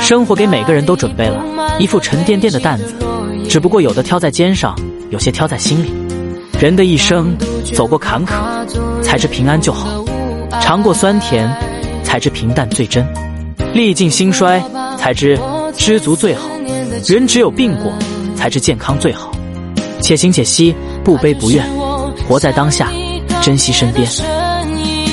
生活给每个人都准备了一副沉甸甸的担子只不过有的挑在肩上有些挑在心里。人的一生走过坎坷才知平安就好。尝过酸甜才知平淡最真。历尽兴衰才知知足最好。人只有病过才知健康最好。且行且惜不悲不怨活在当下珍惜身边。